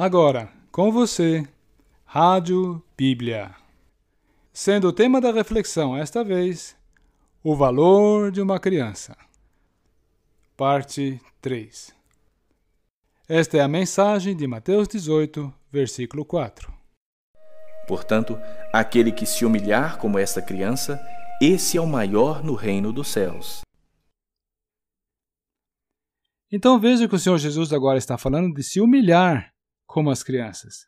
Agora, com você, Rádio Bíblia. Sendo o tema da reflexão esta vez, o valor de uma criança. Parte 3. Esta é a mensagem de Mateus 18, versículo 4. Portanto, aquele que se humilhar como esta criança, esse é o maior no reino dos céus. Então veja que o Senhor Jesus agora está falando de se humilhar como as crianças.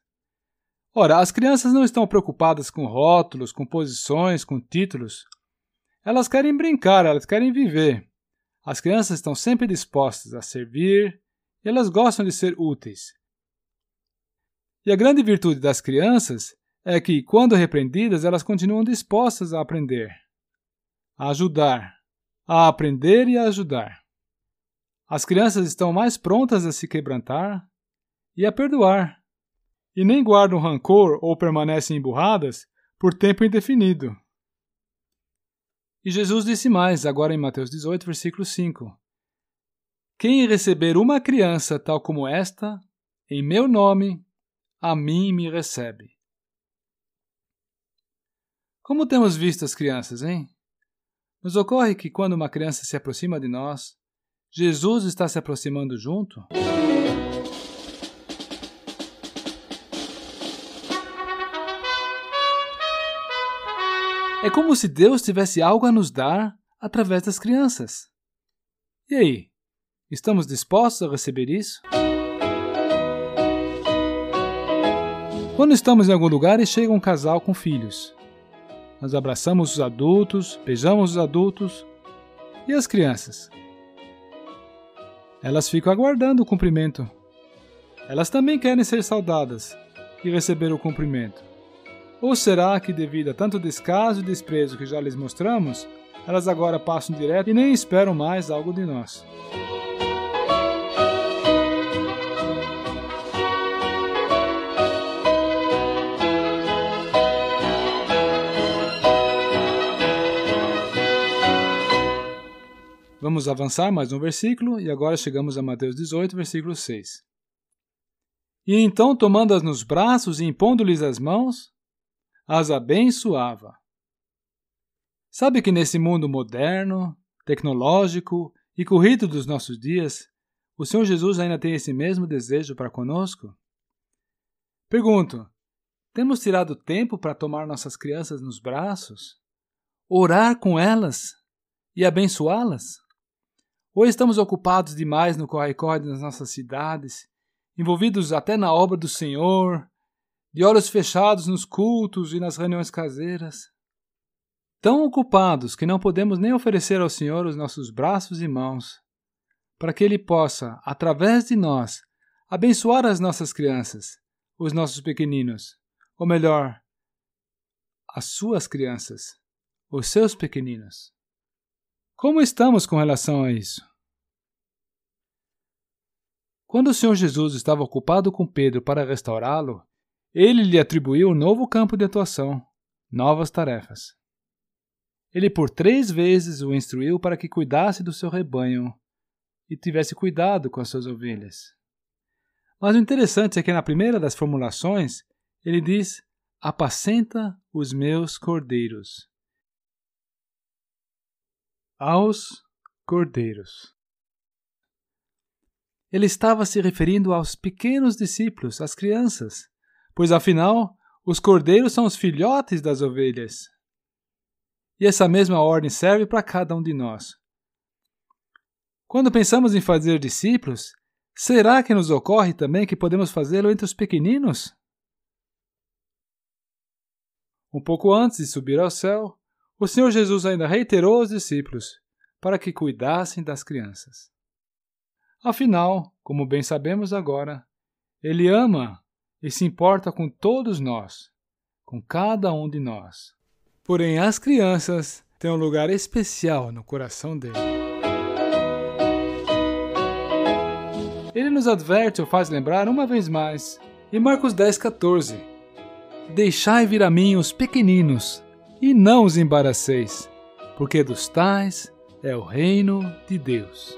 Ora, as crianças não estão preocupadas com rótulos, com posições, com títulos. Elas querem brincar, elas querem viver. As crianças estão sempre dispostas a servir e elas gostam de ser úteis. E a grande virtude das crianças é que, quando repreendidas, elas continuam dispostas a aprender, a ajudar, a aprender e a ajudar. As crianças estão mais prontas a se quebrantar e a perdoar, e nem guardam rancor ou permanecem emburradas por tempo indefinido. E Jesus disse mais, agora em Mateus 18, versículo 5: Quem receber uma criança tal como esta, em meu nome, a mim me recebe. Como temos visto as crianças, hein? Nos ocorre que quando uma criança se aproxima de nós, Jesus está se aproximando junto? É como se Deus tivesse algo a nos dar através das crianças. E aí? Estamos dispostos a receber isso? Quando estamos em algum lugar e chega um casal com filhos, nós abraçamos os adultos, beijamos os adultos e as crianças. Elas ficam aguardando o cumprimento. Elas também querem ser saudadas e receber o cumprimento. Ou será que, devido a tanto descaso e desprezo que já lhes mostramos, elas agora passam direto e nem esperam mais algo de nós? Vamos avançar mais um versículo e agora chegamos a Mateus 18, versículo 6. E então, tomando-as nos braços e impondo-lhes as mãos, as abençoava. Sabe que nesse mundo moderno, tecnológico e corrido dos nossos dias, o Senhor Jesus ainda tem esse mesmo desejo para conosco? Pergunto: temos tirado tempo para tomar nossas crianças nos braços, orar com elas e abençoá-las? Ou estamos ocupados demais no corre-corre das nossas cidades, envolvidos até na obra do Senhor, de olhos fechados nos cultos e nas reuniões caseiras. Tão ocupados que não podemos nem oferecer ao Senhor os nossos braços e mãos, para que Ele possa, através de nós, abençoar as nossas crianças, os nossos pequeninos, ou melhor, as suas crianças, os seus pequeninos. Como estamos com relação a isso? Quando o Senhor Jesus estava ocupado com Pedro para restaurá-lo, ele lhe atribuiu um novo campo de atuação, novas tarefas. Ele por três vezes o instruiu para que cuidasse do seu rebanho e tivesse cuidado com as suas ovelhas. Mas o interessante é que na primeira das formulações ele diz: Apacenta os meus cordeiros. Aos cordeiros. Ele estava se referindo aos pequenos discípulos, às crianças pois afinal os cordeiros são os filhotes das ovelhas. E essa mesma ordem serve para cada um de nós. Quando pensamos em fazer discípulos, será que nos ocorre também que podemos fazê-lo entre os pequeninos? Um pouco antes de subir ao céu, o Senhor Jesus ainda reiterou aos discípulos para que cuidassem das crianças. Afinal, como bem sabemos agora, Ele ama e se importa com todos nós, com cada um de nós. Porém, as crianças têm um lugar especial no coração dele. Ele nos adverte ou faz lembrar uma vez mais, em Marcos 10,14: Deixai vir a mim os pequeninos, e não os embaraceis, porque dos tais é o reino de Deus.